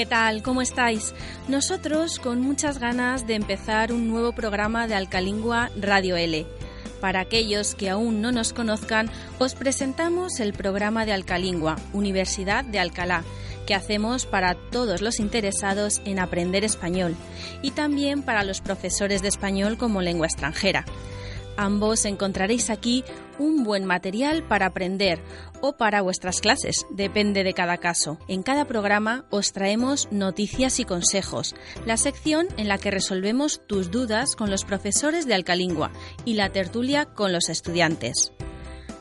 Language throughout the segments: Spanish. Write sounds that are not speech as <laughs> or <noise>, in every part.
¿qué tal? ¿Cómo estáis? Nosotros con muchas ganas de empezar un nuevo programa de Alcalingua Radio L. Para aquellos que aún no nos conozcan, os presentamos el programa de Alcalingua, Universidad de Alcalá, que hacemos para todos los interesados en aprender español y también para los profesores de español como lengua extranjera. Ambos encontraréis aquí un buen material para aprender o para vuestras clases, depende de cada caso. En cada programa os traemos noticias y consejos, la sección en la que resolvemos tus dudas con los profesores de Alcalingua y la tertulia con los estudiantes.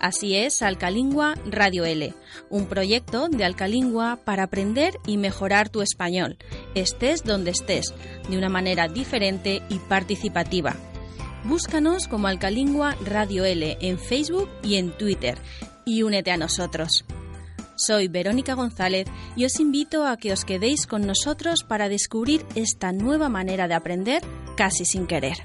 Así es Alcalingua Radio L, un proyecto de Alcalingua para aprender y mejorar tu español, estés donde estés, de una manera diferente y participativa Búscanos como Alcalingua Radio L en Facebook y en Twitter y únete a nosotros. Soy Verónica González y os invito a que os quedéis con nosotros para descubrir esta nueva manera de aprender casi sin querer.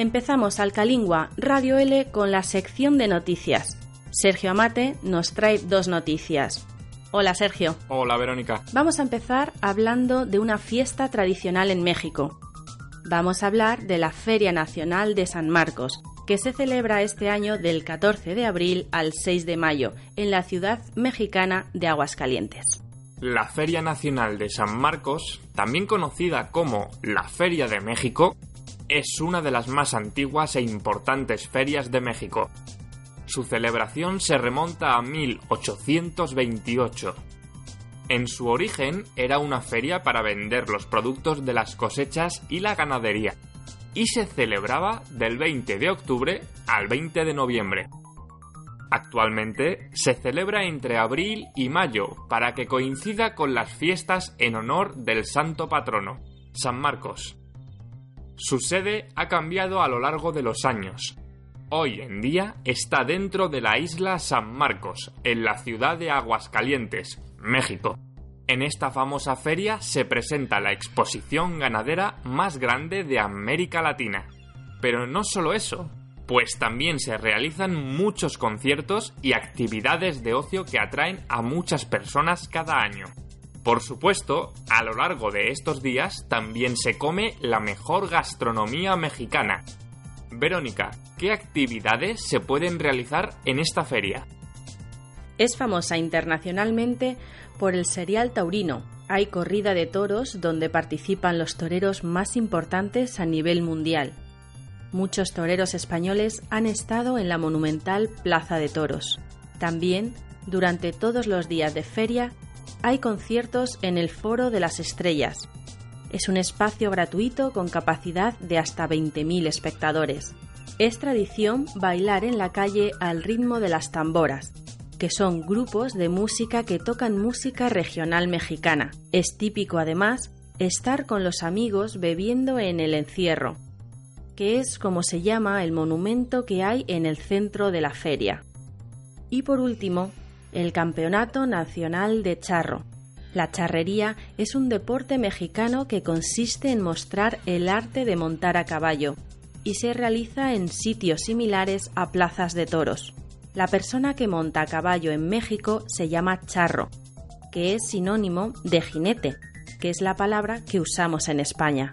Empezamos Alcalingua Radio L con la sección de noticias. Sergio Amate nos trae dos noticias. Hola Sergio. Hola Verónica. Vamos a empezar hablando de una fiesta tradicional en México. Vamos a hablar de la Feria Nacional de San Marcos, que se celebra este año del 14 de abril al 6 de mayo en la ciudad mexicana de Aguascalientes. La Feria Nacional de San Marcos, también conocida como la Feria de México, es una de las más antiguas e importantes ferias de México. Su celebración se remonta a 1828. En su origen era una feria para vender los productos de las cosechas y la ganadería, y se celebraba del 20 de octubre al 20 de noviembre. Actualmente se celebra entre abril y mayo para que coincida con las fiestas en honor del santo patrono, San Marcos. Su sede ha cambiado a lo largo de los años. Hoy en día está dentro de la isla San Marcos, en la ciudad de Aguascalientes, México. En esta famosa feria se presenta la exposición ganadera más grande de América Latina. Pero no solo eso, pues también se realizan muchos conciertos y actividades de ocio que atraen a muchas personas cada año. Por supuesto, a lo largo de estos días también se come la mejor gastronomía mexicana. Verónica, ¿qué actividades se pueden realizar en esta feria? Es famosa internacionalmente por el serial taurino. Hay corrida de toros donde participan los toreros más importantes a nivel mundial. Muchos toreros españoles han estado en la monumental Plaza de Toros. También, durante todos los días de feria, hay conciertos en el Foro de las Estrellas. Es un espacio gratuito con capacidad de hasta 20.000 espectadores. Es tradición bailar en la calle al ritmo de las tamboras, que son grupos de música que tocan música regional mexicana. Es típico además estar con los amigos bebiendo en el encierro, que es como se llama el monumento que hay en el centro de la feria. Y por último, el Campeonato Nacional de Charro. La charrería es un deporte mexicano que consiste en mostrar el arte de montar a caballo y se realiza en sitios similares a plazas de toros. La persona que monta a caballo en México se llama charro, que es sinónimo de jinete, que es la palabra que usamos en España.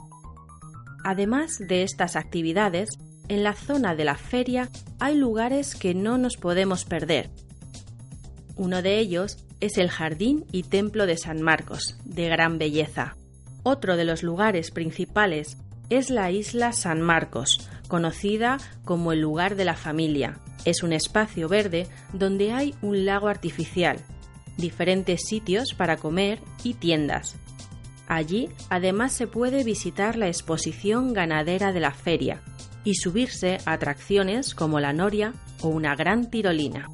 Además de estas actividades, en la zona de la feria hay lugares que no nos podemos perder, uno de ellos es el Jardín y Templo de San Marcos, de gran belleza. Otro de los lugares principales es la isla San Marcos, conocida como el lugar de la familia. Es un espacio verde donde hay un lago artificial, diferentes sitios para comer y tiendas. Allí además se puede visitar la exposición ganadera de la feria y subirse a atracciones como la noria o una gran tirolina.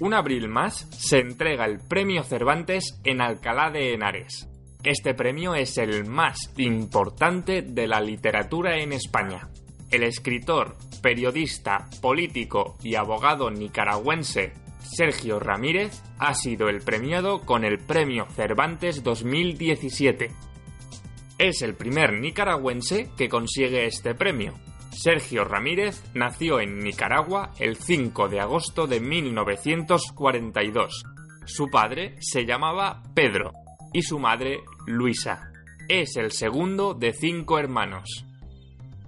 Un abril más se entrega el Premio Cervantes en Alcalá de Henares. Este premio es el más importante de la literatura en España. El escritor, periodista, político y abogado nicaragüense Sergio Ramírez ha sido el premiado con el Premio Cervantes 2017. Es el primer nicaragüense que consigue este premio. Sergio Ramírez nació en Nicaragua el 5 de agosto de 1942. Su padre se llamaba Pedro y su madre Luisa. Es el segundo de cinco hermanos.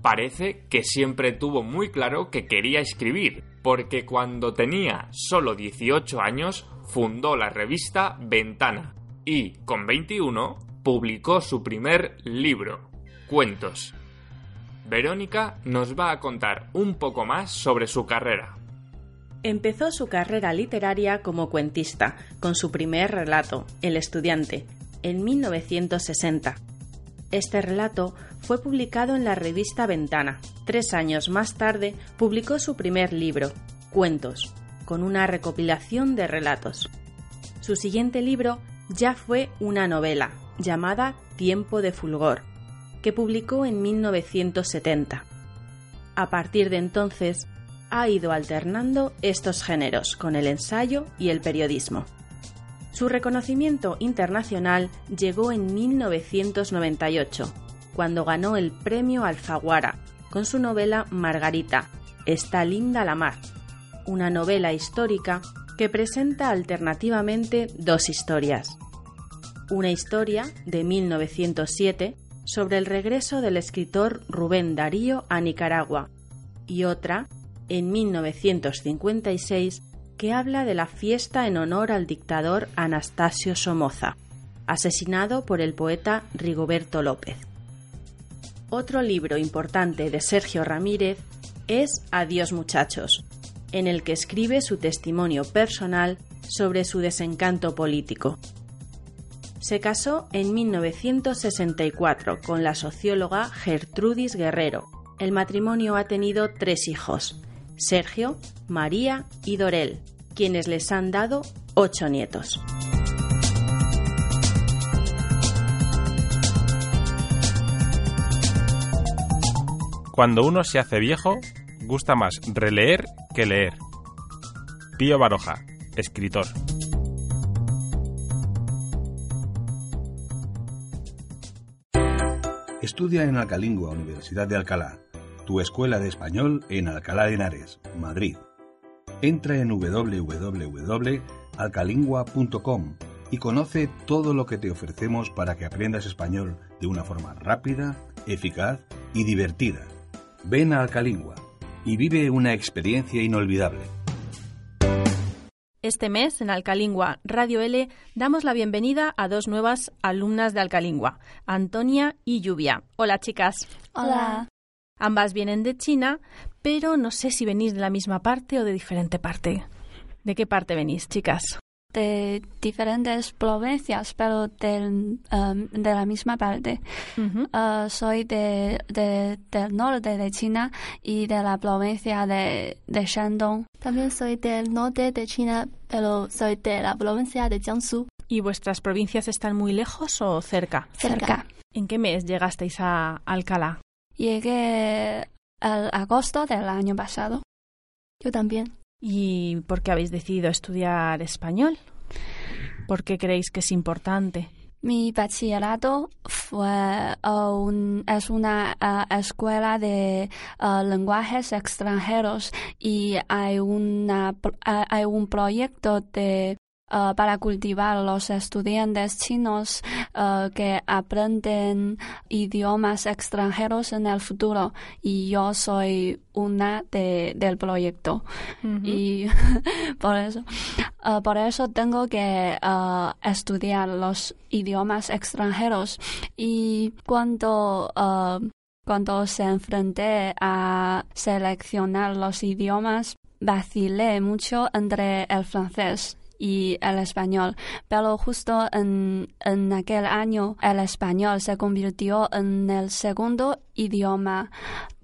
Parece que siempre tuvo muy claro que quería escribir, porque cuando tenía solo 18 años fundó la revista Ventana y, con 21, publicó su primer libro, Cuentos. Verónica nos va a contar un poco más sobre su carrera. Empezó su carrera literaria como cuentista, con su primer relato, El estudiante, en 1960. Este relato fue publicado en la revista Ventana. Tres años más tarde publicó su primer libro, Cuentos, con una recopilación de relatos. Su siguiente libro ya fue una novela, llamada Tiempo de Fulgor, que publicó en 1970. A partir de entonces, ha ido alternando estos géneros con el ensayo y el periodismo. Su reconocimiento internacional llegó en 1998, cuando ganó el premio Alfaguara con su novela Margarita, Está linda la mar, una novela histórica que presenta alternativamente dos historias. Una historia de 1907 sobre el regreso del escritor Rubén Darío a Nicaragua y otra en 1956 que habla de la fiesta en honor al dictador Anastasio Somoza, asesinado por el poeta Rigoberto López. Otro libro importante de Sergio Ramírez es Adiós muchachos, en el que escribe su testimonio personal sobre su desencanto político. Se casó en 1964 con la socióloga Gertrudis Guerrero. El matrimonio ha tenido tres hijos, Sergio, María y Dorel, quienes les han dado ocho nietos. Cuando uno se hace viejo, gusta más releer que leer. Pío Baroja, escritor. Estudia en Alcalingua, Universidad de Alcalá tu escuela de español en Alcalá de Henares, Madrid. Entra en www.alcalingua.com y conoce todo lo que te ofrecemos para que aprendas español de una forma rápida, eficaz y divertida. Ven a Alcalingua y vive una experiencia inolvidable. Este mes, en Alcalingua Radio L, damos la bienvenida a dos nuevas alumnas de Alcalingua, Antonia y Lluvia. Hola, chicas. Hola. Ambas vienen de China, pero no sé si venís de la misma parte o de diferente parte. ¿De qué parte venís, chicas? De diferentes provincias, pero del, um, de la misma parte. Uh, soy de, del norte de China y de la provincia de, de Shandong. También soy del norte de China, pero soy de la provincia de Jiangsu. ¿Y vuestras provincias están muy lejos o cerca? Cerca. ¿En qué mes llegasteis a Alcalá? Llegué al agosto del año pasado. Yo también. ¿Y por qué habéis decidido estudiar español? ¿Por qué creéis que es importante? Mi bachillerato fue uh, es una uh, escuela de uh, lenguajes extranjeros y hay, una, hay un proyecto de Uh, para cultivar los estudiantes chinos uh, que aprenden idiomas extranjeros en el futuro. Y yo soy una de, del proyecto. Y <laughs> por eso uh, por eso tengo que estudiar los idiomas extranjeros. Y cuando cuando se enfrenté a seleccionar los idiomas vacilé mucho entre el francés y el español. Pero justo en, en aquel año el español se convirtió en el segundo idioma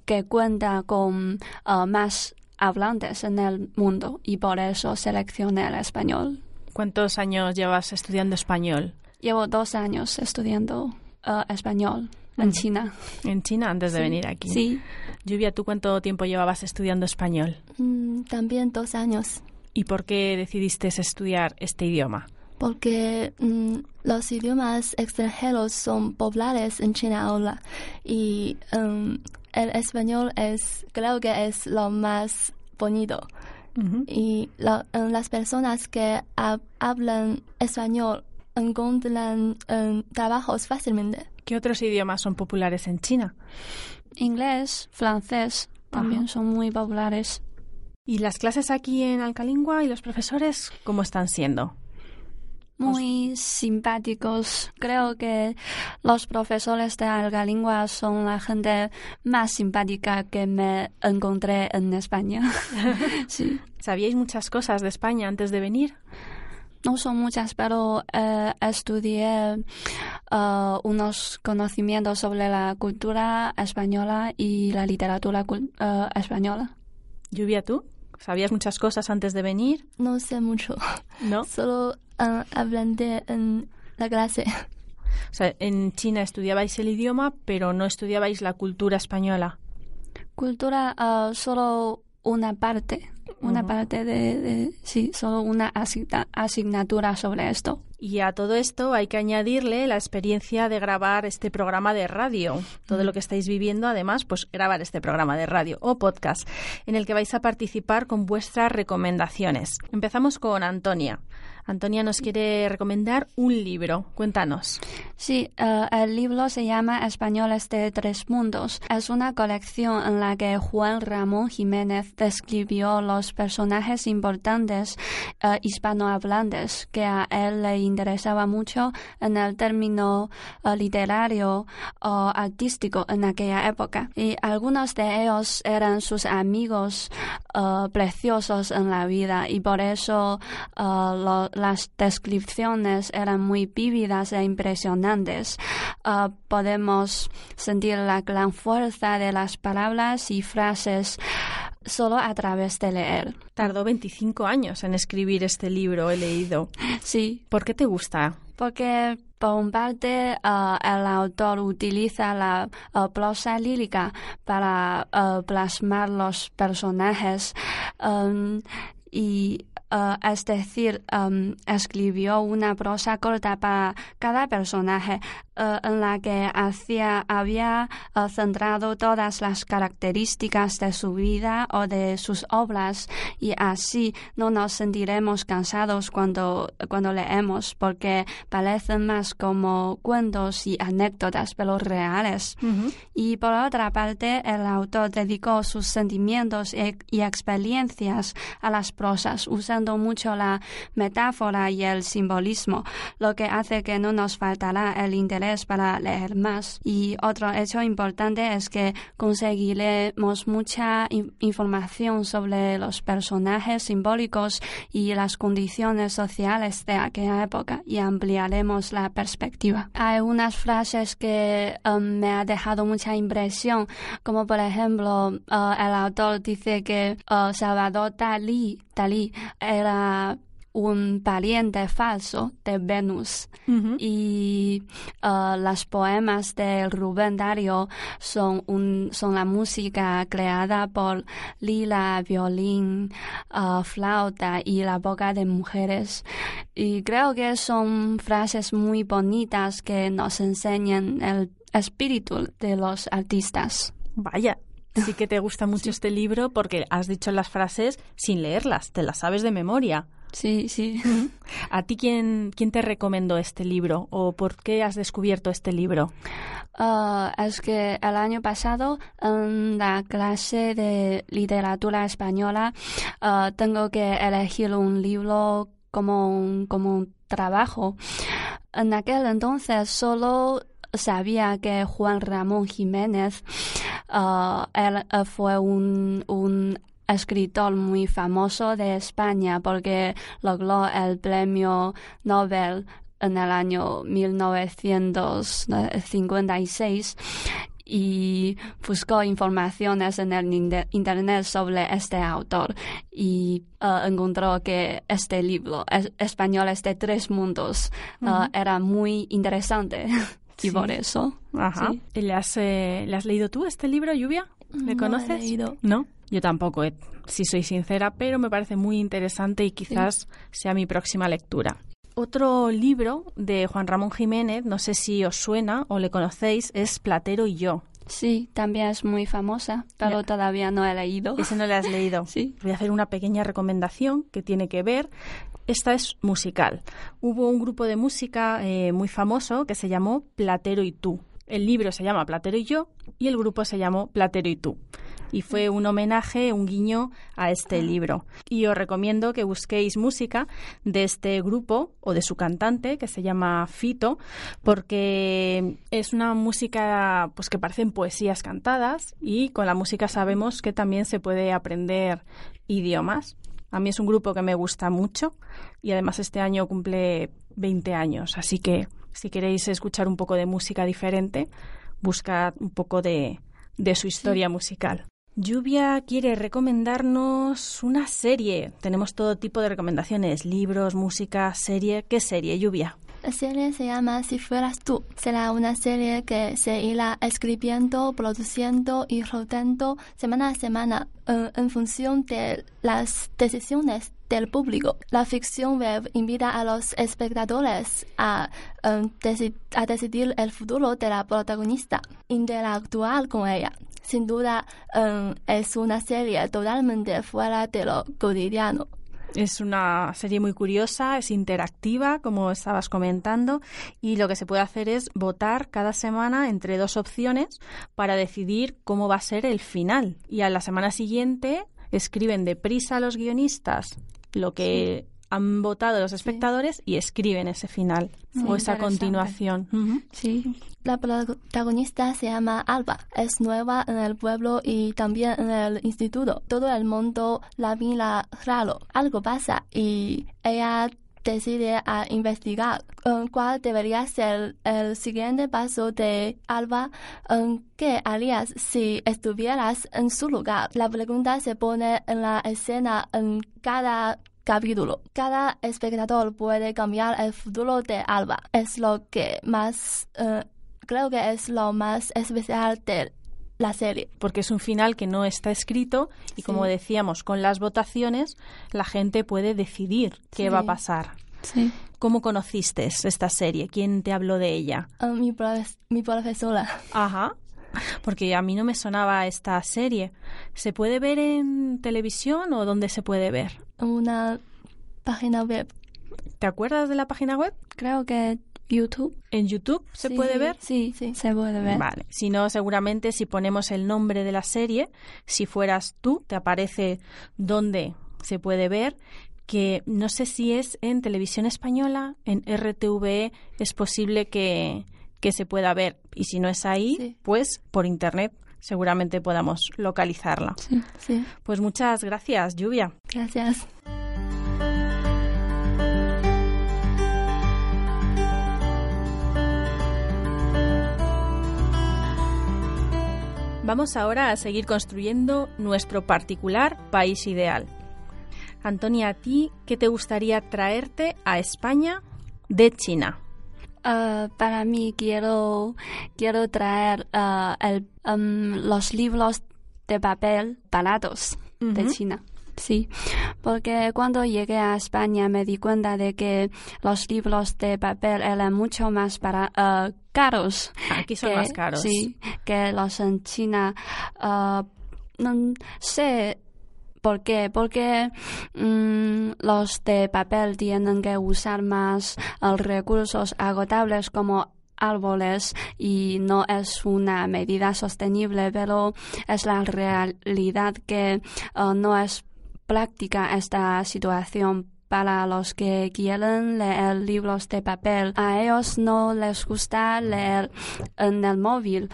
que cuenta con uh, más hablantes en el mundo y por eso seleccioné el español. ¿Cuántos años llevas estudiando español? Llevo dos años estudiando uh, español en Mm. China. En China antes de venir aquí. Sí, Lluvia, ¿tú cuánto tiempo llevabas estudiando español? Mm, también dos años, ¿Y por qué decidiste estudiar este idioma? porque mm, los idiomas extranjeros son populares en China ahora y mm, el español es, creo que es lo más bonito. y la- eh, las personas que hab- hablan español encuentran trabajos fácilmente. ¿Qué otros idiomas son populares en China? inglés, francés también son muy populares. ¿Y las clases aquí en Alcalingua y los profesores cómo están siendo? Muy simpáticos. Creo que los profesores de Algalingua son la gente más simpática que me encontré en España. <laughs> <laughs> sí. ¿Sabíais muchas cosas de España antes de venir? No son muchas, pero eh, estudié eh, unos conocimientos sobre la cultura española y la literatura eh, española. Lluvia, ¿tú? ¿Sabías muchas cosas antes de venir? No sé mucho, <laughs> ¿No? solo hablé en la clase. O sea, en China estudiabais el idioma, pero no estudiabais la cultura española. Cultura, eh, solo una parte, una parte de, de- sí, solo una asigna- asignatura sobre esto. Y a todo esto hay que añadirle la experiencia de grabar este programa de radio. Todo lo que estáis viviendo, además, pues grabar este programa de radio o podcast en el que vais a participar con vuestras recomendaciones. Empezamos con Antonia. Antonia nos quiere recomendar un libro. Cuéntanos. Sí, eh, el libro se llama Españoles de Tres Mundos. Es una colección en la que Juan Ramón Jiménez describió los personajes importantes eh, hispanohablantes que a él le interesaba mucho en el término eh, literario o artístico en aquella época. Y algunos de ellos eran sus amigos preciosos en la vida y por eso eh, lo- las descripciones eran muy vívidas e impresionantes. Eh, podemos sentir la gran fuerza de las palabras y frases solo a través de leer. Tardó 25 años en escribir este libro, he leído. Sí, ¿Por qué te gusta? porque por un parte eh, el autor utiliza la eh, prosa lírica para plasmar los personajes um, y eh, es decir, um, escribió una prosa corta para cada personaje eh, en la que hacía, había eh, centrado todas las características de su vida o de sus obras y así no nos sentiremos cansados cuando, cuando leemos porque parecen más como cuentos y anécdotas pero reales. Y por otra parte, el autor dedicó sus sentimientos e- y experiencias a las prosas, usando mucho la metáfora y el simbolismo, lo que hace que no nos faltará el interés para leer más. Y otro hecho importante es que conseguiremos mucha in- información sobre los personajes simbólicos y las condiciones sociales de aquella época y ampliaremos la perspectiva. Hay unas frases que um, me ha dejado mucha impresión, como por ejemplo, uh, el autor dice que uh, Salvador Dalí, Dalí era un pariente falso de Venus y uh, las poemas de Rubén Darío son, un, son la música creada por lila, violín, uh, flauta y la boca de mujeres. Y creo que son frases muy bonitas que nos enseñan el espíritu de los artistas. Vaya, sí que te gusta mucho este libro porque has dicho las frases sin leerlas, te las sabes de memoria. Sí, sí. ¿A ti quién, quién te recomendó este libro o por qué has descubierto este libro? Ah, es que el año pasado en la clase de literatura española ah, tengo que elegir un libro como un, como un trabajo. En aquel entonces solo sabía que Juan Ramón Jiménez ah, él, fue un, un escritor muy famoso de España porque logró el premio Nobel en el año 1956 y buscó informaciones en el internet sobre este autor y uh, encontró que este libro, es, Españoles de Tres Mundos, uh, era muy interesante. <laughs> y por eso. Ajá. ¿Le, has, eh, ¿Le has leído tú este libro, Lluvia? ¿Le conoces? No, he leído. ¿No? Yo tampoco, eh, si soy sincera, pero me parece muy interesante y quizás sea mi próxima lectura. Otro libro de Juan Ramón Jiménez, no sé si os suena o le conocéis, es Platero y yo. Sí, también es muy famosa, pero todavía no he leído. Ese no le has leído. <laughs> sí. Voy a hacer una pequeña recomendación que tiene que ver. Esta es musical. Hubo un grupo de música eh, muy famoso que se llamó Platero y tú. El libro se llama Platero y yo y el grupo se llamó Platero y tú y fue un homenaje, un guiño a este libro. Y os recomiendo que busquéis música de este grupo o de su cantante que se llama Fito, porque es una música pues que parecen poesías cantadas y con la música sabemos que también se puede aprender idiomas. A mí es un grupo que me gusta mucho y además este año cumple 20 años, así que si queréis escuchar un poco de música diferente, buscad un poco de, de su historia musical. Lluvia quiere recomendarnos una serie. Tenemos todo tipo de recomendaciones, libros, música, serie. ¿Qué serie, Lluvia? La serie se llama Si fueras tú. Será una serie que se irá escribiendo, produciendo y rodando semana a semana eh, en función de las decisiones del público. La ficción web invita a los espectadores a, deci- a decidir el futuro de la protagonista, interactuar con ella. Sin duda, eh, es una serie totalmente fuera de lo cotidiano. Es una serie muy curiosa, es interactiva, como estabas comentando, y lo que se puede hacer es votar cada semana entre dos opciones para decidir cómo va a ser el final. Y a la semana siguiente escriben deprisa los guionistas lo que han votado los espectadores y escriben ese final Muy o esa continuación. Ujú. Sí. La protagonista se llama Alba, es nueva en el pueblo y también en el instituto. Todo el mundo la mira raro. Algo pasa y ella decide a investigar eh, cuál debería ser el siguiente paso de Alba. eh, ¿Qué harías si estuvieras en su lugar? La pregunta se pone en la escena en cada capítulo. Cada espectador puede cambiar el futuro de Alba. Es lo que más, eh, creo que es lo más especial de la serie. porque es un final que no está escrito y como decíamos, con las votaciones la gente puede decidir qué Sí. va a pasar. Sí. ¿Cómo conociste esta serie? ¿Quién te habló de ella? Eh, mi, profe- mi profesora. Ajá. Porque a mí no me sonaba esta serie. ¿Se puede ver en televisión o dónde se puede ver? una página web. ¿Te acuerdas de la página web? Creo que YouTube. ¿En YouTube se Sí, puede ver? Sí, Sí. se puede ver. Vale, si no, seguramente si ponemos el nombre de la serie, si fueras tú, te aparece dónde se puede ver, que no sé si es en televisión española, en RTVE, es posible que, que se pueda ver. Y si no es ahí, Sí. pues por internet seguramente podamos localizarla. Sí. Sí, Pues muchas gracias, Lluvia. gracias. Vamos ahora a seguir construyendo nuestro particular país ideal. Antonia, ¿a ti qué te gustaría traerte a España de China? Ah, para mí quiero, quiero traer ah, el, em, los libros de papel baratos de. China. Sí, porque cuando llegué a España me di cuenta de que los libros de papel eran mucho más para, ah, caros. Aquí son que- más caros. Sí, que los en China. ah, no sé por qué. Porque mm, los de papel tienen que usar más eh, recursos agotables como árboles y no es una medida sostenible, pero es la realidad que eh, no es práctica esta situación para los que quieren leer libros de papel. A ellos no les gusta leer en el móvil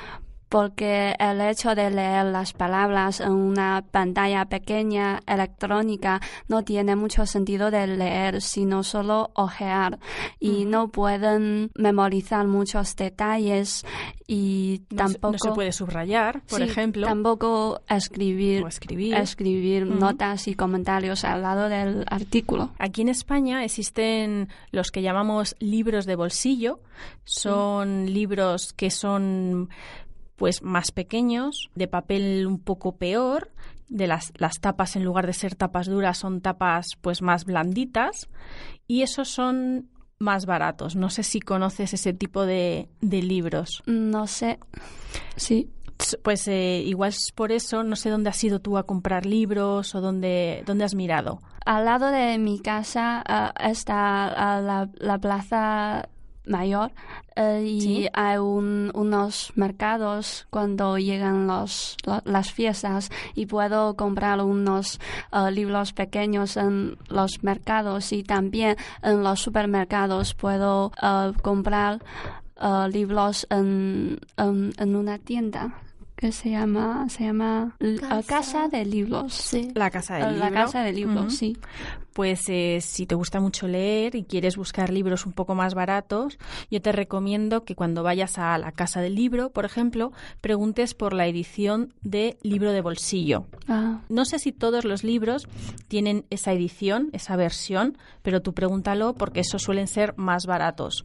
porque el hecho de leer las palabras en una pantalla pequeña electrónica no tiene mucho sentido de leer, sino solo ojear y no pueden memorizar muchos detalles y tampoco no se puede subrayar, por Sí, ejemplo. tampoco escribir escribir. escribir Ujú. notas y comentarios al lado del artículo. Aquí en España existen los que llamamos libros de bolsillo. Son libros que son pues más pequeños, de papel un poco peor, de las, las tapas en lugar de ser tapas duras son tapas pues más blanditas y esos son más baratos. No sé si conoces ese tipo de, de libros. No sé. Sí. Pues eh, igual es por eso, no sé dónde has ido tú a comprar libros o dónde, dónde has mirado. Al lado de mi casa ah, está ah, la, la plaza mayor eh, y Sí. hay un- unos mercados cuando llegan los, lo- las fiestas y puedo comprar unos ah, libros pequeños en los mercados y también en los supermercados puedo ah, comprar libros en, en, en una tienda que se llama se llama Casa. casa de libros Sí. La casa del Ah, libro. la casa de libros sí Pues eh, si te gusta mucho leer y quieres buscar libros un poco más baratos, yo te recomiendo que cuando vayas a la casa del libro, por ejemplo, preguntes por la edición de libro de bolsillo. Ah, No sé si todos los libros tienen esa edición, esa versión, pero tú pregúntalo porque esos suelen ser más baratos.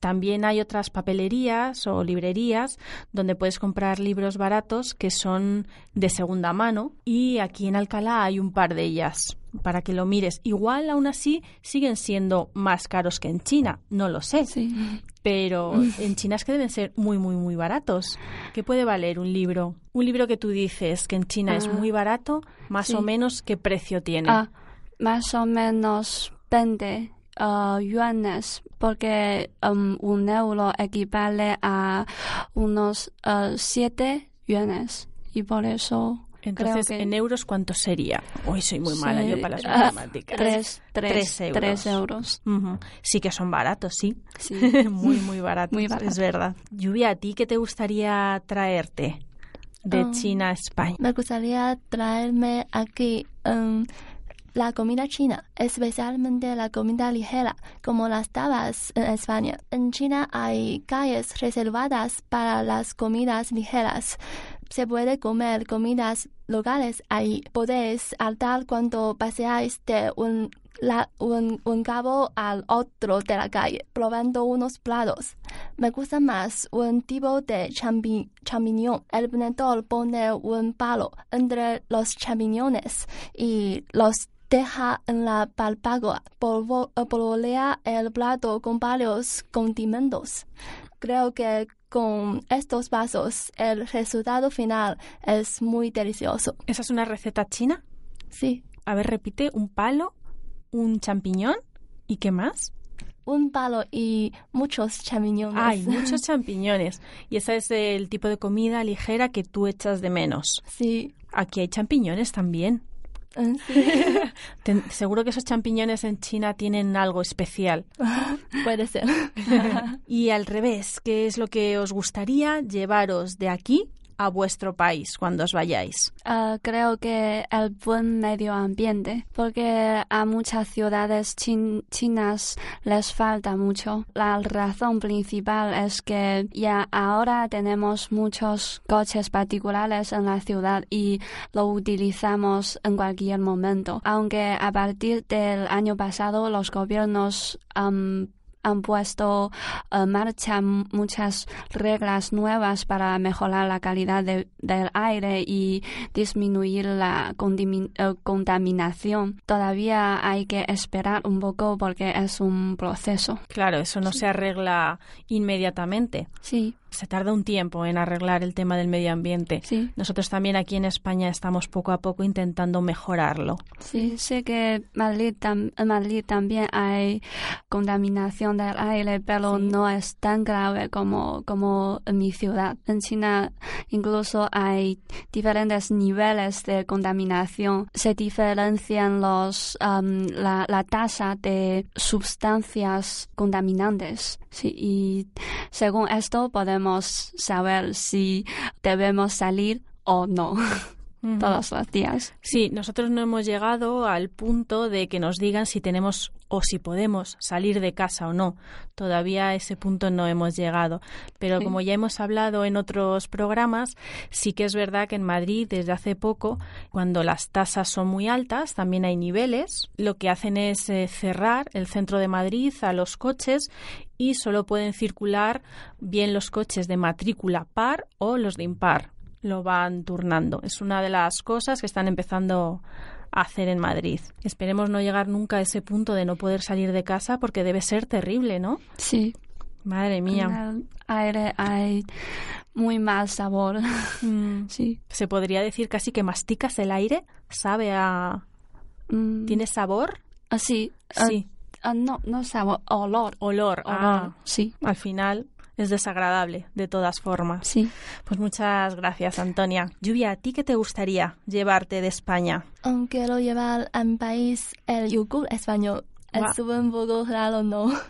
También hay otras papelerías o librerías donde puedes comprar libros baratos que son de segunda mano y aquí en Alcalá hay un par de ellas para que lo mires. Igual aún así siguen siendo más caros que en China, no lo sé, sí pero en China es que deben ser muy, muy, muy baratos. ¿Qué puede valer un libro? Un libro que tú dices que en China es Ah, muy barato, más sí. o menos, ¿qué precio tiene? Ah, más o menos 20 ah, yuanes, porque um, un euro equivale a unos 7 yuanes. Y por eso Entonces, que en euros, ¿cuánto sería? Hoy soy muy mala yo para las Ah, matemáticas. tres, tres, Tres euros. tres euros. Ujú. Sí que son baratos, sí. Sí. <laughs> muy, muy baratos. <laughs> Muy baratos. Es verdad. Lluvia, ¿a ti qué te gustaría traerte de Ah. China a España? Me gustaría traerme aquí em, la comida china, especialmente la comida ligera, como las tapas en España. En China hay calles reservadas para las comidas ligeras. Se puede comer comidas locales ahí. Podéis saltar cuando paseáis de un, la- un, un cabo al otro de la calle, probando unos platos. Me gusta más un tipo de champi- champiñón. El vendedor pone un palo entre los champiñones y los deja en la palpagua. Polvo- eh, Polvolea el plato con varios condimentos. Creo que con estos pasos el resultado final es muy delicioso. ¿Esa es una receta china? Sí, A ver, repite, un palo, un champiñón y qué más. un palo y muchos champiñones. Hay <laughs> muchos champiñones y ese es el tipo de comida ligera que tú echas de menos. Sí, Aquí hay champiñones también. Sí. <laughs> Ten- seguro que esos champiñones en China tienen algo especial. <laughs> puede ser. <laughs> Y al revés, ¿qué es lo que os gustaría llevaros de aquí a vuestro país cuando os vayáis? Ah, creo que el buen medio ambiente, porque a muchas ciudades chin- chinas les falta mucho. La razón principal es que ya ahora tenemos muchos coches particulares en la ciudad y lo utilizamos en cualquier momento. Aunque a partir del año pasado los gobiernos am, han puesto en marcha m- muchas reglas nuevas para mejorar la calidad de- del aire y disminuir la eh, contaminación. Todavía hay que esperar un poco porque es un proceso. Claro, eso no se arregla inmediatamente. Sí, Se tarda un tiempo en arreglar el tema del medio ambiente. sí, Nosotros también aquí en España estamos poco a poco intentando mejorarlo. sí. Sé que Madrid tam- en Madrid también hay contaminación contaminación del aire, pero no es tan grave como, como en mi ciudad. En China incluso hay diferentes niveles de contaminación. Se diferencian los, um, la, la tasa de sustancias contaminantes. Sí, y según esto podemos saber si debemos salir o no. <laughs> todos los días. Sí, nosotros no hemos llegado al punto de que nos digan si tenemos o si podemos salir de casa o no. Todavía a ese punto no hemos llegado. Pero como ya hemos hablado en otros programas, sí que es verdad que en Madrid desde hace poco, cuando las tasas son muy altas, también hay niveles. Lo que hacen es eh, cerrar el centro de Madrid a los coches y solo pueden circular bien los coches de matrícula par o los de impar lo van turnando. Es una de las cosas que están empezando a hacer en Madrid. Esperemos no llegar nunca a ese punto de no poder salir de casa porque debe ser terrible, ¿no? Sí. Madre mía. Aire hay muy mal sabor. Mm. <laughs> Sí. Se podría decir casi que masticas el aire, sabe a... Mm, ¿Tiene sabor? Así. Sí. ah, no, no sabor, olor. Olor. Olor. Ah, Sí. al final es desagradable, de todas formas. Sí. Pues muchas gracias, Antonia. Lluvia, ¿a ti qué te gustaría llevarte de España? Um, quiero llevar a mi país el yogur español. Guau. Es un poco raro, ¿no? <laughs>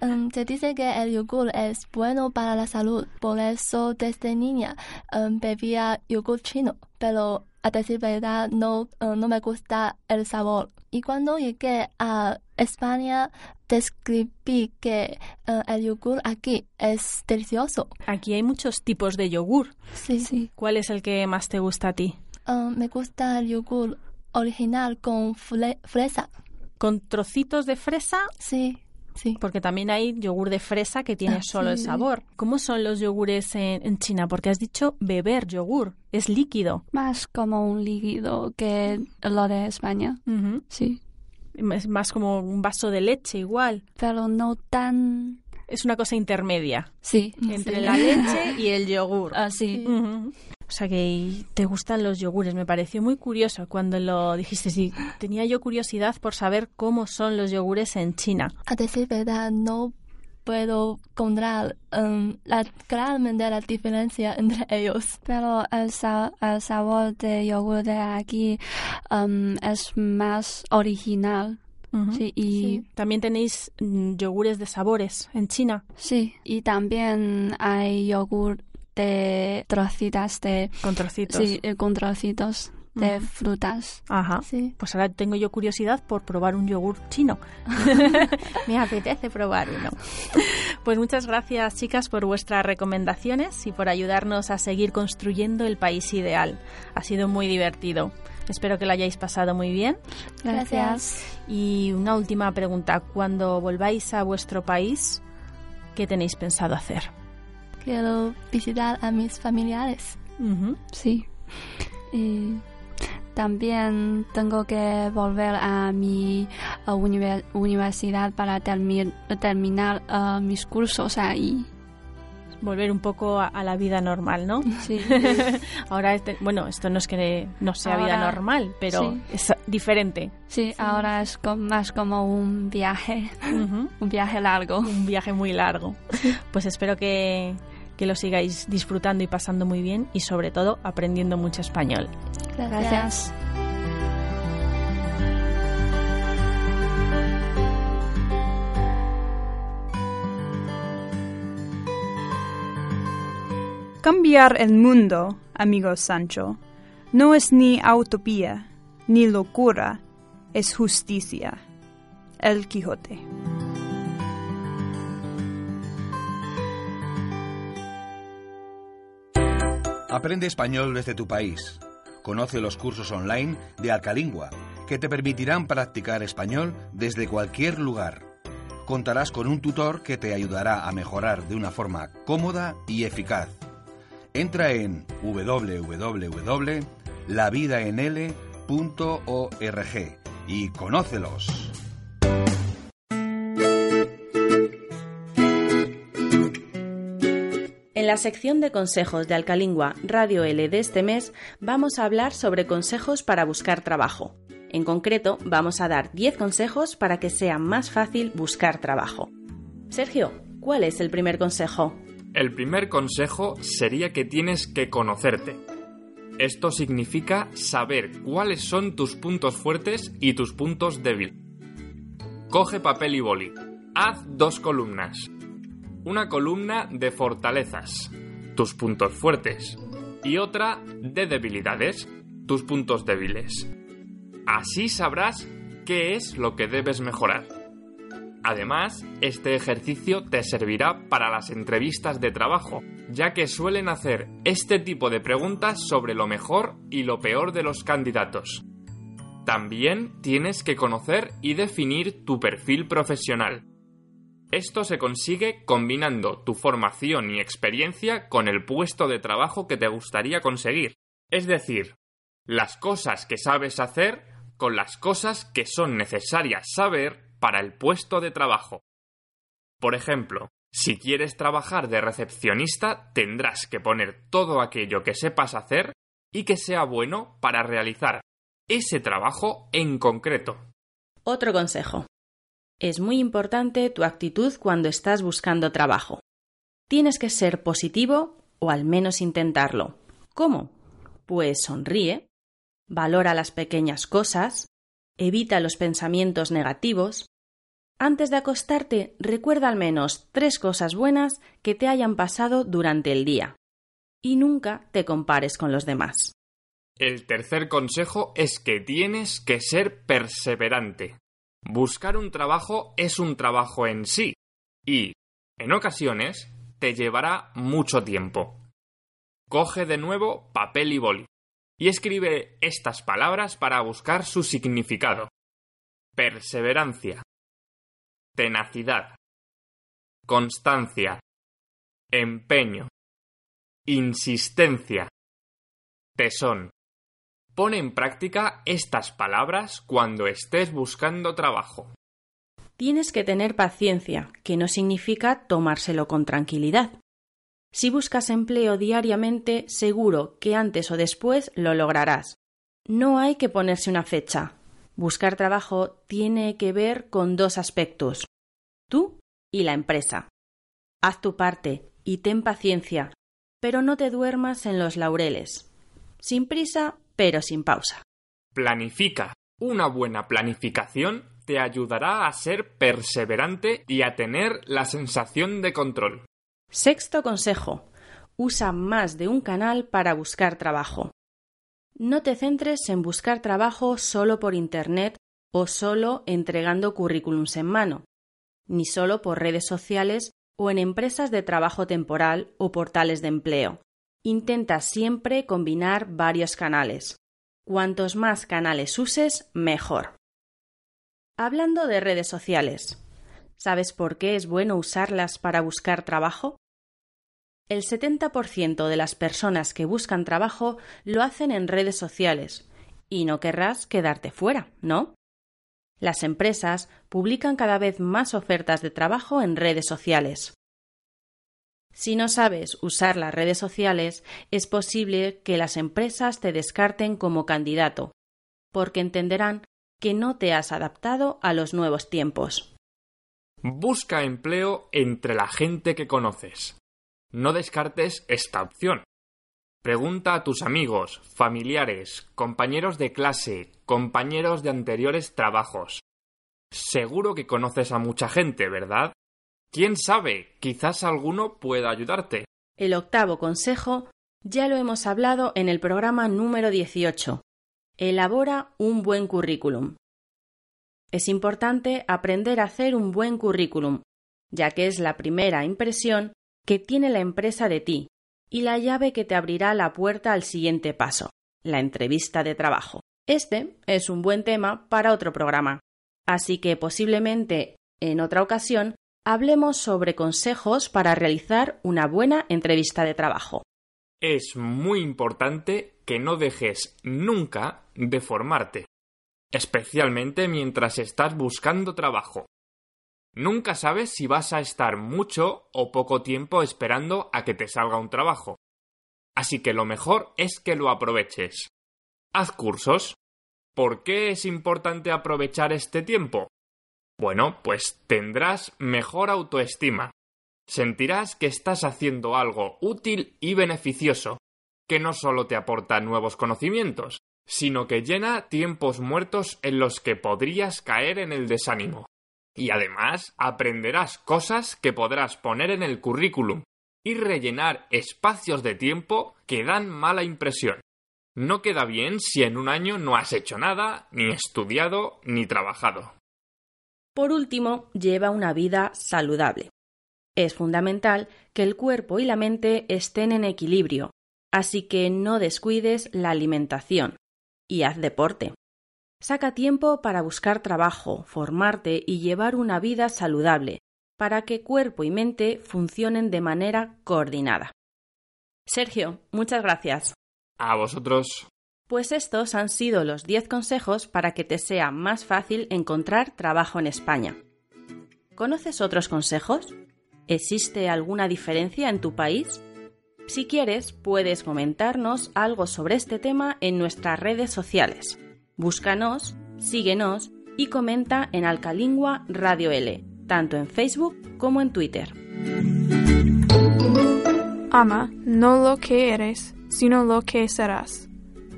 Um, se dice que el yogur es bueno para la salud, por eso desde niña um, bebía yogur chino, pero a decir verdad no, uh, no me gusta el sabor. Y cuando llegué a España describí que uh, el yogur aquí es delicioso. Aquí hay muchos tipos de yogur. Sí, Sí. ¿Cuál es el que más te gusta a ti? Um, me gusta el yogur original con fle- fresa. ¿Con trocitos de fresa? Sí, sí. Porque también hay yogur de fresa que tiene Ah, solo el sí. sabor. ¿Cómo son los yogures en, en China? Porque has dicho beber yogur. Es líquido. Más como un líquido que lo de España. Sí. Es más como un vaso de leche igual. Pero no tan. Es una cosa intermedia Sí. entre sí. la leche <laughs> y el yogur. Ah, sí. Ujú. O sea que te gustan los yogures. Me pareció muy curioso cuando lo dijiste. Sí, tenía yo curiosidad por saber cómo son los yogures en China. A decir verdad, no puedo encontrar um, la, claramente la diferencia entre <laughs> ellos. Pero el, sa- el sabor de yogur de aquí um, es más original. Ujú. Sí, y Sí. También tenéis mm, yogures de sabores en China, sí, y también hay yogur de trocitas de con trocitos. sí, eh, con trocitos de frutas. Ajá. Sí. Pues ahora tengo yo curiosidad por probar un yogur chino. <laughs> Me apetece probar uno. Pues muchas gracias, chicas, por vuestras recomendaciones y por ayudarnos a seguir construyendo el país ideal. Ha sido muy divertido. Espero que lo hayáis pasado muy bien. Gracias. Y una última pregunta. Cuando volváis a vuestro país, ¿qué tenéis pensado hacer? Quiero visitar a mis familiares. Ujú. Sí. Y también tengo que volver a mi uh, univer- universidad para termi- terminar uh, mis cursos ahí. Volver un poco a, a la vida normal, ¿no? Sí. <laughs> Ahora, este- bueno, esto no es que no sea vida normal, pero sí. es diferente. Sí, ahora es más como un viaje, <laughs> un viaje largo. Un viaje muy largo. Pues espero que, que lo sigáis disfrutando y pasando muy bien y sobre todo aprendiendo mucho español. Gracias. Cambiar el mundo, amigo Sancho, no es ni utopía, ni locura, es justicia. El Quijote. Aprende español desde tu país. Conoce los cursos online de Alcalingua, que te permitirán practicar español desde cualquier lugar. Contarás con un tutor que te ayudará a mejorar de una forma cómoda y eficaz. Entra en www.lavidaenl.org y conócelos. En la sección de consejos de Alcalingua Radio L de este mes vamos a hablar sobre consejos para buscar trabajo. En concreto, vamos a dar 10 consejos para que sea más fácil buscar trabajo. Sergio, ¿cuál es el primer consejo? El primer consejo sería que tienes que conocerte. Esto significa saber cuáles son tus puntos fuertes y tus puntos débiles. Coge papel y boli. Haz dos columnas. Una columna de fortalezas, tus puntos fuertes, y otra de debilidades, tus puntos débiles. Así sabrás qué es lo que debes mejorar. Además, este ejercicio te servirá para las entrevistas de trabajo, ya que suelen hacer este tipo de preguntas sobre lo mejor y lo peor de los candidatos. También tienes que conocer y definir tu perfil profesional. Esto se consigue combinando tu formación y experiencia con el puesto de trabajo que te gustaría conseguir. Es decir, las cosas que sabes hacer con las cosas que son necesarias saber para el puesto de trabajo. Por ejemplo, si quieres trabajar de recepcionista, tendrás que poner todo aquello que sepas hacer y que sea bueno para realizar ese trabajo en concreto. Otro consejo. Es muy importante tu actitud cuando estás buscando trabajo. Tienes que ser positivo o al menos intentarlo. ¿Cómo? Pues sonríe, valora las pequeñas cosas, evita los pensamientos negativos. Antes de acostarte, recuerda al menos tres cosas buenas que te hayan pasado durante el día. Y nunca te compares con los demás. El tercer consejo es que tienes que ser perseverante. Buscar un trabajo es un trabajo en sí y, en ocasiones, te llevará mucho tiempo. Coge de nuevo papel y boli y escribe estas palabras para buscar su significado. Perseverancia, tenacidad, constancia, empeño, insistencia, tesón. Pone en práctica estas palabras cuando estés buscando trabajo. Tienes que tener paciencia, que no significa tomárselo con tranquilidad. Si buscas empleo diariamente, seguro que antes o después lo lograrás. No hay que ponerse una fecha. Buscar trabajo tiene que ver con dos aspectos, tú y la empresa. Haz tu parte y ten paciencia, pero no te duermas en los laureles. Sin prisa, pero sin pausa. Planifica. Una buena planificación te ayudará a ser perseverante y a tener la sensación de control. Sexto consejo. Usa más de un canal para buscar trabajo. No te centres en buscar trabajo solo por Internet o solo entregando currículums en mano, ni solo por redes sociales o en empresas de trabajo temporal o portales de empleo. Intenta siempre combinar varios canales. Cuantos más canales uses, mejor. Hablando de redes sociales, ¿sabes por qué es bueno usarlas para buscar trabajo? El 70% de las personas que buscan trabajo lo hacen en redes sociales, y no querrás quedarte fuera, ¿no? Las empresas publican cada vez más ofertas de trabajo en redes sociales. Si no sabes usar las redes sociales, es posible que las empresas te descarten como candidato, porque entenderán que no te has adaptado a los nuevos tiempos. Busca empleo entre la gente que conoces. No descartes esta opción. Pregunta a tus amigos, familiares, compañeros de clase, compañeros de anteriores trabajos. Seguro que conoces a mucha gente, ¿verdad? ¿Quién sabe? Quizás alguno pueda ayudarte. El octavo consejo ya lo hemos hablado en el programa número 18. Elabora un buen currículum. Es importante aprender a hacer un buen currículum, ya que es la primera impresión que tiene la empresa de ti y la llave que te abrirá la puerta al siguiente paso, la entrevista de trabajo. Este es un buen tema para otro programa, así que posiblemente en otra ocasión hablemos sobre consejos para realizar una buena entrevista de trabajo. Es muy importante que no dejes nunca de formarte, especialmente mientras estás buscando trabajo. Nunca sabes si vas a estar mucho o poco tiempo esperando a que te salga un trabajo. Así que lo mejor es que lo aproveches. Haz cursos. ¿Por qué es importante aprovechar este tiempo? Bueno, pues tendrás mejor autoestima. Sentirás que estás haciendo algo útil y beneficioso, que no solo te aporta nuevos conocimientos, sino que llena tiempos muertos en los que podrías caer en el desánimo. Y además aprenderás cosas que podrás poner en el currículum y rellenar espacios de tiempo que dan mala impresión. No queda bien si en un año no has hecho nada, ni estudiado, ni trabajado. Por último, lleva una vida saludable. Es fundamental que el cuerpo y la mente estén en equilibrio, así que no descuides la alimentación y haz deporte. Saca tiempo para buscar trabajo, formarte y llevar una vida saludable, para que cuerpo y mente funcionen de manera coordinada. Sergio, muchas gracias. A vosotros. Pues estos han sido los 10 consejos para que te sea más fácil encontrar trabajo en España. ¿Conoces otros consejos? ¿Existe alguna diferencia en tu país? Si quieres, puedes comentarnos algo sobre este tema en nuestras redes sociales. Búscanos, síguenos y comenta en Alcalingua Radio L, tanto en Facebook como en Twitter. Ama no lo que eres, sino lo que serás.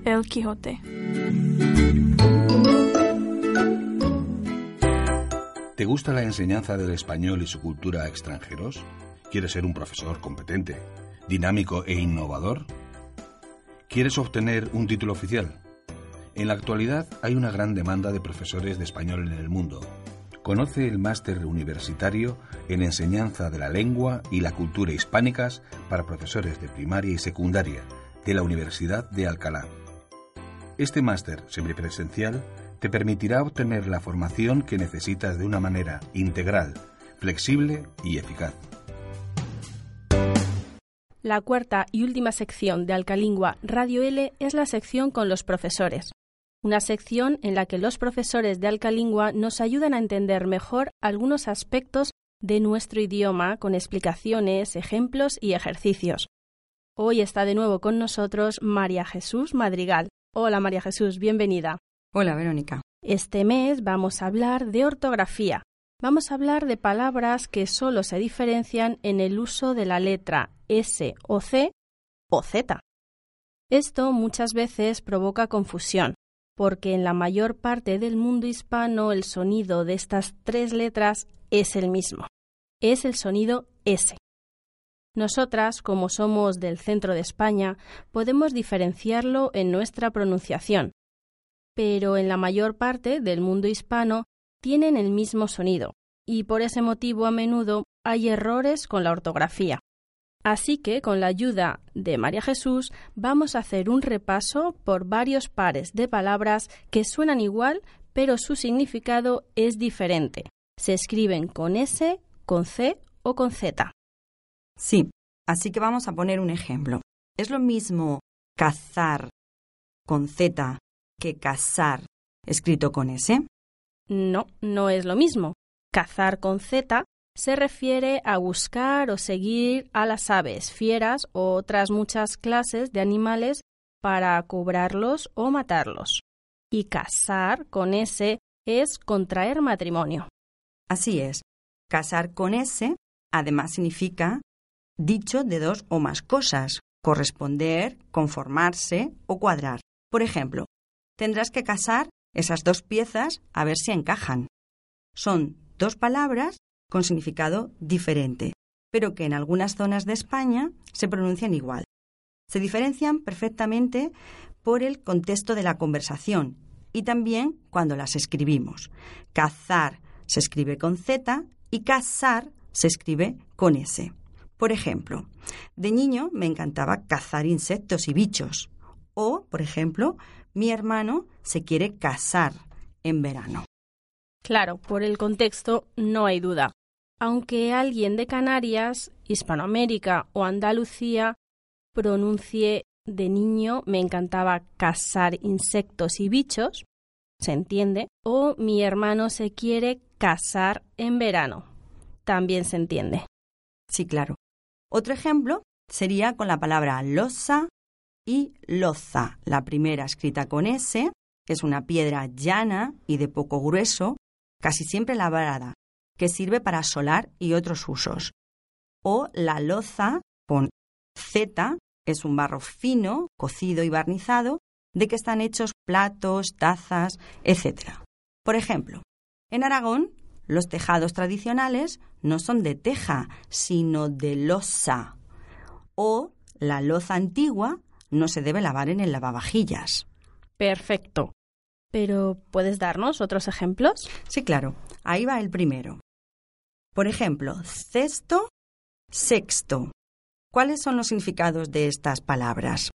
El Quijote. ¿Te gusta la enseñanza del español y su cultura a extranjeros? ¿Quieres ser un profesor competente, dinámico e innovador? ¿Quieres obtener un título oficial? En la actualidad hay una gran demanda de profesores de español en el mundo. Conoce el máster universitario en enseñanza de la lengua y la cultura hispánicas para profesores de primaria y secundaria de la Universidad de Alcalá. Este máster semipresencial te permitirá obtener la formación que necesitas de una manera integral, flexible y eficaz. La cuarta y última sección de Alcalingua Radio L es la sección con los profesores. Una sección en la que los profesores de Alcalingua nos ayudan a entender mejor algunos aspectos de nuestro idioma con explicaciones, ejemplos y ejercicios. Hoy está de nuevo con nosotros María Jesús Madrigal. Hola María Jesús, bienvenida. Hola Verónica. Este mes vamos a hablar de ortografía. Vamos a hablar de palabras que solo se diferencian en el uso de la letra S o C o Z. Esto muchas veces provoca confusión, porque en la mayor parte del mundo hispano el sonido de estas tres letras es el mismo. Es el sonido S. Nosotras, como somos del centro de España, podemos diferenciarlo en nuestra pronunciación, pero en la mayor parte del mundo hispano tienen el mismo sonido, y por ese motivo a menudo hay errores con la ortografía. Así que, con la ayuda de María Jesús, vamos a hacer un repaso por varios pares de palabras que suenan igual, pero su significado es diferente. Se escriben con S, con C o con Z. Sí, así que vamos a poner un ejemplo. Es lo mismo cazar con Z que cazar escrito con S. No, no es lo mismo. Cazar con Z se refiere a buscar o seguir a las aves, fieras o otras muchas clases de animales para cobrarlos o matarlos. Y casar con S es contraer matrimonio. Así es. Casar con S además significa dicho de dos o más cosas, corresponder, conformarse o cuadrar. Por ejemplo, tendrás que casar esas dos piezas a ver si encajan. Son dos palabras con significado diferente, pero que en algunas zonas de España se pronuncian igual. Se diferencian perfectamente por el contexto de la conversación y también cuando las escribimos. Cazar se escribe con Z y cazar se escribe con S. Por ejemplo, de niño me encantaba cazar insectos y bichos. O, por ejemplo, mi hermano se quiere casar en verano. Claro, por el contexto no hay duda. Aunque alguien de Canarias, Hispanoamérica o Andalucía pronuncie de niño me encantaba cazar insectos y bichos, se entiende, o mi hermano se quiere casar en verano, también se entiende. Sí, claro. Otro ejemplo sería con la palabra losa y loza. La primera escrita con S, que es una piedra llana y de poco grueso. casi siempre labrada, que sirve para solar y otros usos. O la loza, con Z, es un barro fino, cocido y barnizado, de que están hechos platos, tazas, etc. Por ejemplo, en Aragón, los tejados tradicionales no son de teja, sino de losa. O la loza antigua no se debe lavar en el lavavajillas. Perfecto. Pero, ¿puedes darnos otros ejemplos? Sí, claro. Ahí va el primero. Por ejemplo, cesto, sexto. ¿Cuáles son los significados de estas palabras?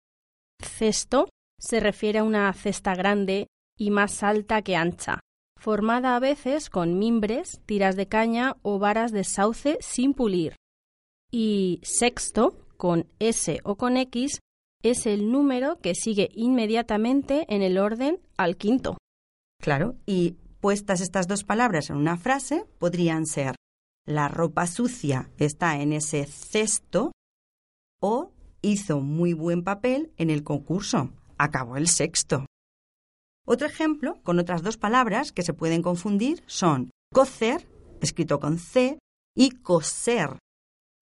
Cesto se refiere a una cesta grande y más alta que ancha, formada a veces con mimbres, tiras de caña o varas de sauce sin pulir. Y sexto, con S o con X, es el número que sigue inmediatamente en el orden al quinto. Claro, y puestas estas dos palabras en una frase, podrían ser la ropa sucia está en ese cesto o hizo muy buen papel en el concurso, acabó el sexto. Otro ejemplo, con otras dos palabras que se pueden confundir, son cocer, escrito con C, y coser,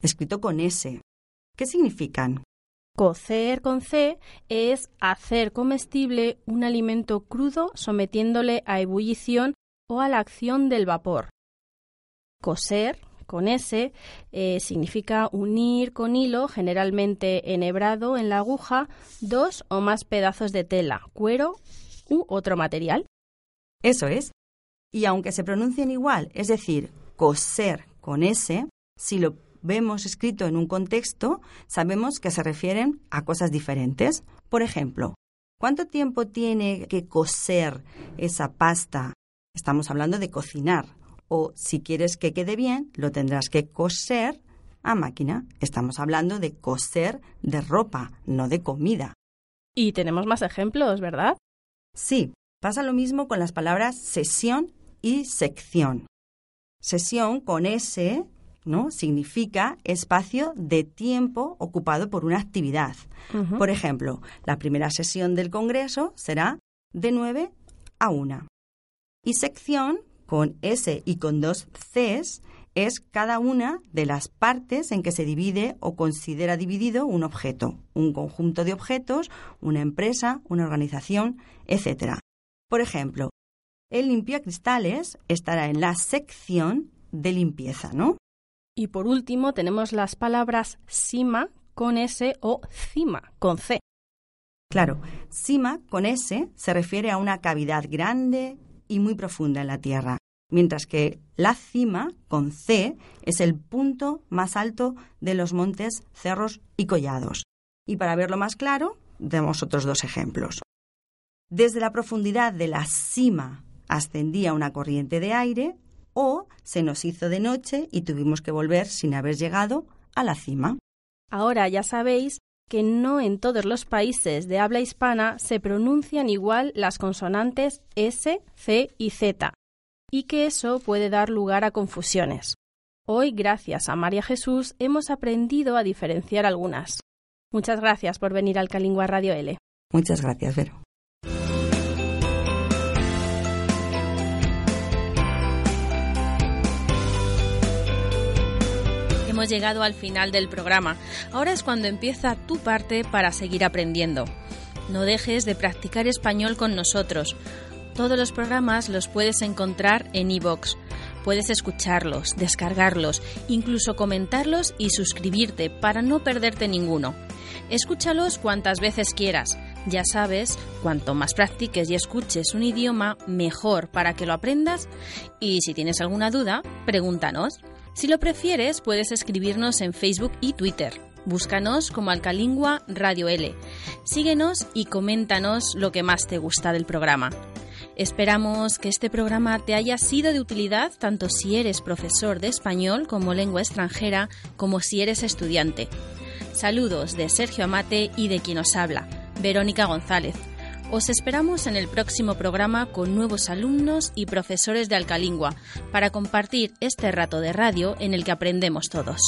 escrito con S. ¿Qué significan? Cocer con C es hacer comestible un alimento crudo sometiéndole a ebullición o a la acción del vapor. Coser con S eh, significa unir con hilo, generalmente enhebrado en la aguja, dos o más pedazos de tela, cuero u otro material. Eso es. Y aunque se pronuncien igual, es decir, coser con S, si lo vemos escrito en un contexto, sabemos que se refieren a cosas diferentes. Por ejemplo, ¿cuánto tiempo tiene que coser esa pasta? Estamos hablando de cocinar. O si quieres que quede bien, lo tendrás que coser a máquina. Estamos hablando de coser de ropa, no de comida. Y tenemos más ejemplos, ¿verdad? Sí, pasa lo mismo con las palabras sesión y sección. Sesión con S ¿no? Significa espacio de tiempo ocupado por una actividad. Por ejemplo, la primera sesión del Congreso será de 9 a 1. Y sección, con S y con dos Cs, es cada una de las partes en que se divide o considera dividido un objeto, un conjunto de objetos, una empresa, una organización, etc. Por ejemplo, el limpiacristales estará en la sección de limpieza, ¿no? Y por último tenemos las palabras cima con S o cima con C. Claro, cima con S se refiere a una cavidad grande y muy profunda en la Tierra, mientras que la cima con C es el punto más alto de los montes, cerros y collados. Y para verlo más claro, demos otros dos ejemplos. Desde la profundidad de la cima ascendía una corriente de aire o se nos hizo de noche y tuvimos que volver sin haber llegado a la cima. Ahora ya sabéis que no en todos los países de habla hispana se pronuncian igual las consonantes S, C y Z, y que eso puede dar lugar a confusiones. Hoy, gracias a María Jesús, hemos aprendido a diferenciar algunas. Muchas gracias por venir al Calingua Radio L. Muchas gracias, Vero. hemos llegado al final del programa. Ahora es cuando empieza tu parte para seguir aprendiendo. No dejes de practicar español con nosotros. Todos los programas los puedes encontrar en iVoox. Puedes escucharlos, descargarlos, incluso comentarlos y suscribirte para no perderte ninguno. Escúchalos cuantas veces quieras. Ya sabes, cuanto más practiques y escuches un idioma, mejor para que lo aprendas. Y si tienes alguna duda, pregúntanos. Si lo prefieres, puedes escribirnos en Facebook y Twitter. Búscanos como Alcalingua Radio L. Síguenos y coméntanos lo que más te gusta del programa. Esperamos que este programa te haya sido de utilidad tanto si eres profesor de español como lengua extranjera como si eres estudiante. Saludos de Sergio Amate y de quien os habla, Verónica González. Os esperamos en el próximo programa con nuevos alumnos y profesores de Alcalingua para compartir este rato de radio en el que aprendemos todos.